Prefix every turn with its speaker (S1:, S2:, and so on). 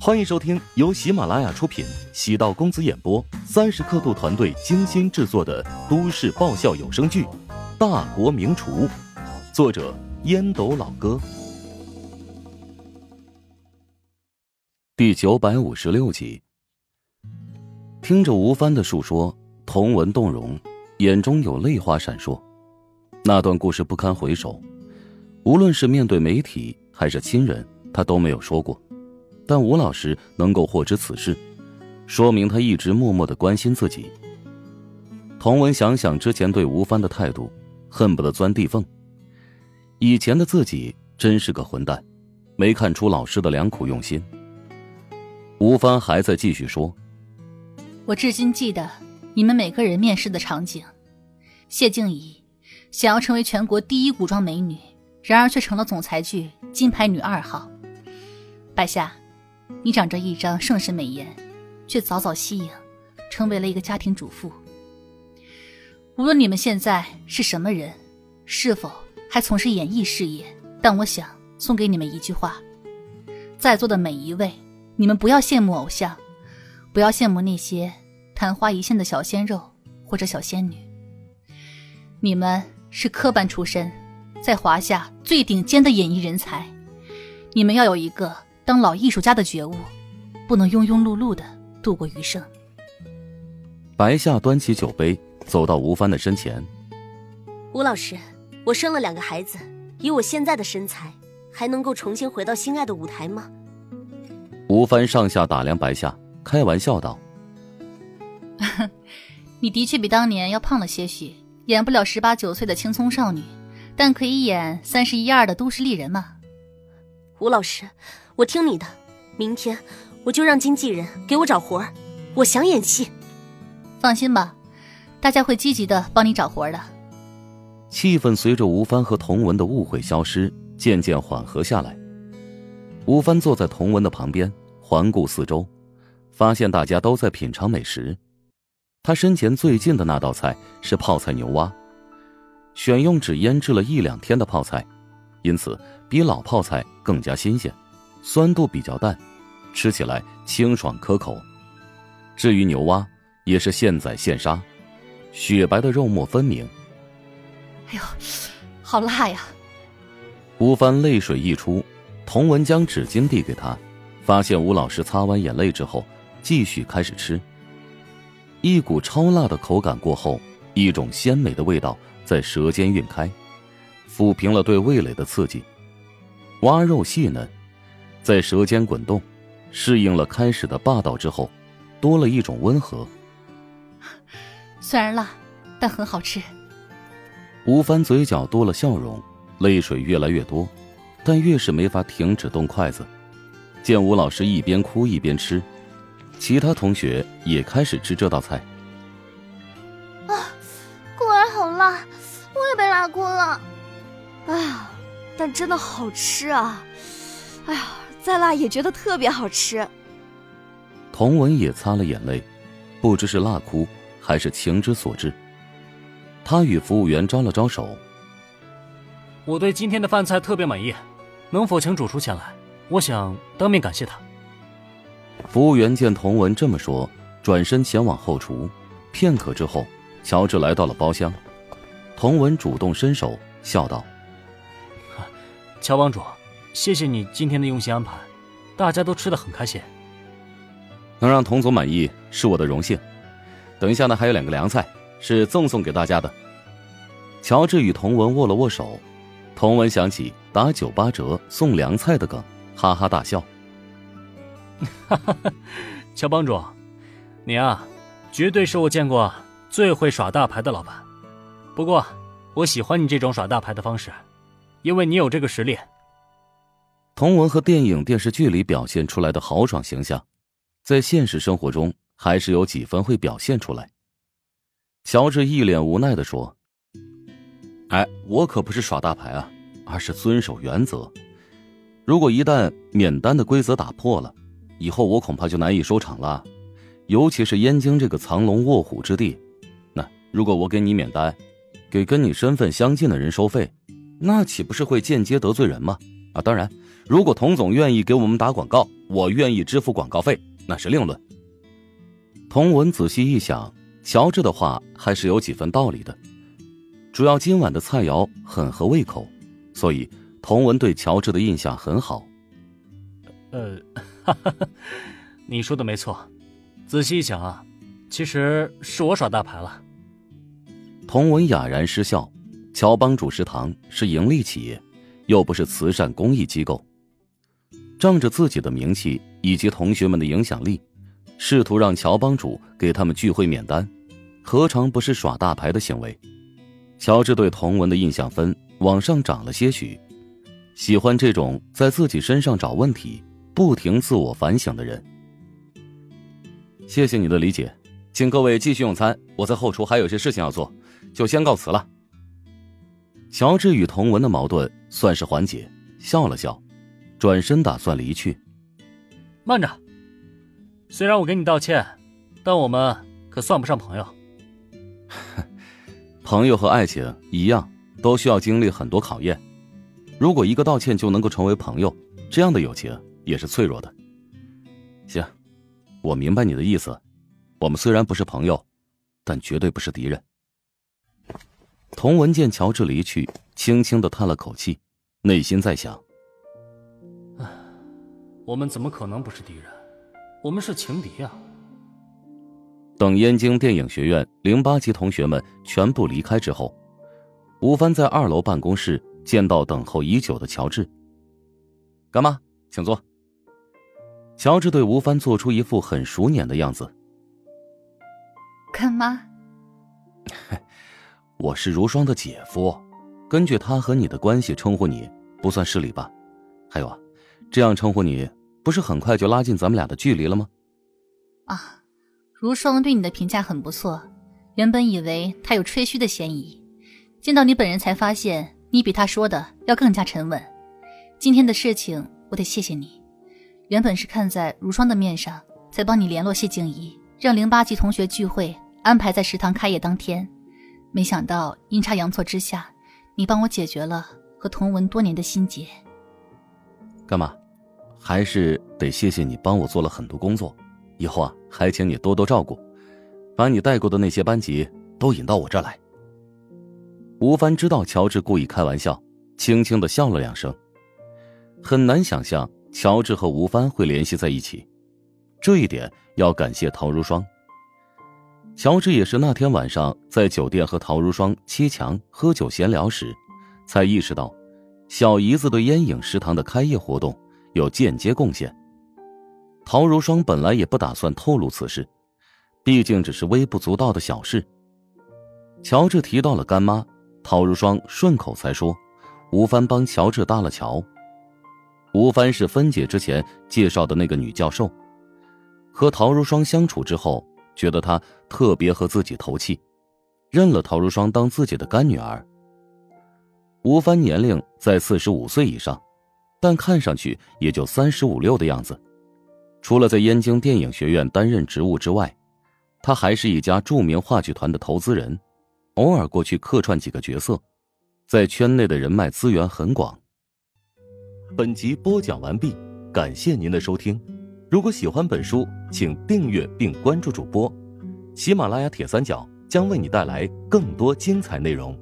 S1: 欢迎收听由喜马拉雅出品、喜道公子演播、三十刻度团队精心制作的都市爆笑有声剧《大国名厨》，作者烟斗老哥，第九百五十六集。听着吴帆的述说，童文动容，眼中有泪花闪烁。那段故事不堪回首，无论是面对媒体还是亲人，他都没有说过。但吴老师能够获知此事，说明他一直默默的关心自己。童文想想之前对吴帆的态度，恨不得钻地缝。以前的自己真是个混蛋，没看出老师的良苦用心。吴帆还在继续说：“
S2: 我至今记得你们每个人面试的场景。谢静怡想要成为全国第一古装美女，然而却成了总裁剧金牌女二号。白夏。”你长着一张盛世美颜，却早早息影，成为了一个家庭主妇。无论你们现在是什么人，是否还从事演艺事业，但我想送给你们一句话：在座的每一位，你们不要羡慕偶像，不要羡慕那些昙花一现的小鲜肉或者小仙女。你们是科班出身，在华夏最顶尖的演艺人才，你们要有一个。当老艺术家的觉悟，不能庸庸碌碌的度过余生。
S1: 白夏端起酒杯，走到吴帆的身前。
S3: 吴老师，我生了两个孩子，以我现在的身材，还能够重新回到心爱的舞台吗？
S1: 吴帆上下打量白夏，开玩笑道：“
S2: 你的确比当年要胖了些许，演不了十八九岁的青葱少女，但可以演三十一二的都市丽人嘛。”
S3: 吴老师。我听你的，明天我就让经纪人给我找活儿。我想演戏，
S2: 放心吧，大家会积极的帮你找活儿的。
S1: 气氛随着吴帆和童文的误会消失，渐渐缓和下来。吴帆坐在童文的旁边，环顾四周，发现大家都在品尝美食。他身前最近的那道菜是泡菜牛蛙，选用只腌制了一两天的泡菜，因此比老泡菜更加新鲜。酸度比较淡，吃起来清爽可口。至于牛蛙，也是现宰现杀，雪白的肉末分明。
S2: 哎呦，好辣呀！
S1: 吴帆泪水溢出，童文将纸巾递给他，发现吴老师擦完眼泪之后，继续开始吃。一股超辣的口感过后，一种鲜美的味道在舌尖晕开，抚平了对味蕾的刺激。蛙肉细嫩。在舌尖滚动，适应了开始的霸道之后，多了一种温和。
S2: 虽然辣，但很好吃。
S1: 吴凡嘴角多了笑容，泪水越来越多，但越是没法停止动筷子。见吴老师一边哭一边吃，其他同学也开始吃这道菜。
S4: 啊，果然好辣，我也被辣哭了。哎呀，但真的好吃啊！哎呀。再辣也觉得特别好吃。
S1: 童文也擦了眼泪，不知是辣哭还是情之所至。他与服务员招了招手：“
S5: 我对今天的饭菜特别满意，能否请主厨前来？我想当面感谢他。”
S1: 服务员见童文这么说，转身前往后厨。片刻之后，乔治来到了包厢。童文主动伸手，笑道：“
S5: 乔帮主。”谢谢你今天的用心安排，大家都吃的很开心。
S1: 能让童总满意是我的荣幸。等一下呢，还有两个凉菜是赠送给大家的。乔治与童文握了握手，童文想起打九八折送凉菜的梗，哈哈大笑。
S5: 哈哈，乔帮主，你啊，绝对是我见过最会耍大牌的老板。不过，我喜欢你这种耍大牌的方式，因为你有这个实力。
S1: 童文和电影、电视剧里表现出来的豪爽形象，在现实生活中还是有几分会表现出来。乔治一脸无奈的说：“哎，我可不是耍大牌啊，而是遵守原则。如果一旦免单的规则打破了，以后我恐怕就难以收场了。尤其是燕京这个藏龙卧虎之地，那如果我给你免单，给跟你身份相近的人收费，那岂不是会间接得罪人吗？啊，当然。”如果童总愿意给我们打广告，我愿意支付广告费，那是另论。童文仔细一想，乔治的话还是有几分道理的。主要今晚的菜肴很合胃口，所以童文对乔治的印象很好。
S5: 呃，哈哈，你说的没错。仔细一想啊，其实是我耍大牌了。
S1: 童文哑然失笑。乔帮主食堂是盈利企业，又不是慈善公益机构。仗着自己的名气以及同学们的影响力，试图让乔帮主给他们聚会免单，何尝不是耍大牌的行为？乔治对童文的印象分往上涨了些许，喜欢这种在自己身上找问题、不停自我反省的人。谢谢你的理解，请各位继续用餐，我在后厨还有些事情要做，就先告辞了。乔治与童文的矛盾算是缓解，笑了笑，转身打算离去。
S5: 慢着，虽然我给你道歉，但我们可算不上朋友。
S1: 朋友和爱情一样，都需要经历很多考验。如果一个道歉就能够成为朋友，这样的友情也是脆弱的。行，我明白你的意思。我们虽然不是朋友，但绝对不是敌人。童文见乔治离去，轻轻的叹了口气，内心在想：“
S5: 唉，我们怎么可能不是敌人？我们是情敌啊！”
S1: 等燕京电影学院零八级同学们全部离开之后，吴帆在二楼办公室见到等候已久的乔治。“干妈，请坐。”乔治对吴帆做出一副很熟稔的样子。
S2: “干妈。”
S1: 我是如霜的姐夫，根据他和你的关系称呼你，不算失礼吧？还有啊，这样称呼你，不是很快就拉近咱们俩的距离了吗？
S2: 啊，如霜对你的评价很不错，原本以为他有吹嘘的嫌疑，见到你本人才发现你比他说的要更加沉稳。今天的事情，我得谢谢你。原本是看在如霜的面上，才帮你联络谢静怡，让零八级同学聚会安排在食堂开业当天。没想到阴差阳错之下，你帮我解决了和童文多年的心结。
S1: 干嘛？还是得谢谢你帮我做了很多工作，以后啊还请你多多照顾，把你带过的那些班级都引到我这儿来。吴帆知道乔治故意开玩笑，轻轻的笑了两声。很难想象乔治和吴帆会联系在一起，这一点要感谢陶如霜。乔治也是那天晚上在酒店和陶如霜、七强喝酒闲聊时，才意识到，小姨子对烟影食堂的开业活动有间接贡献。陶如霜本来也不打算透露此事，毕竟只是微不足道的小事。乔治提到了干妈，陶如霜顺口才说，吴帆帮乔治搭了桥。吴帆是芬姐之前介绍的那个女教授，和陶如霜相处之后。觉得她特别和自己投契，认了陶如霜当自己的干女儿。吴帆年龄在四十五岁以上，但看上去也就三十五六的样子。除了在燕京电影学院担任职务之外，他还是一家著名话剧团的投资人，偶尔过去客串几个角色，在圈内的人脉资源很广。本集播讲完毕，感谢您的收听。如果喜欢本书，请订阅并关注主播。喜马拉雅铁三角将为你带来更多精彩内容。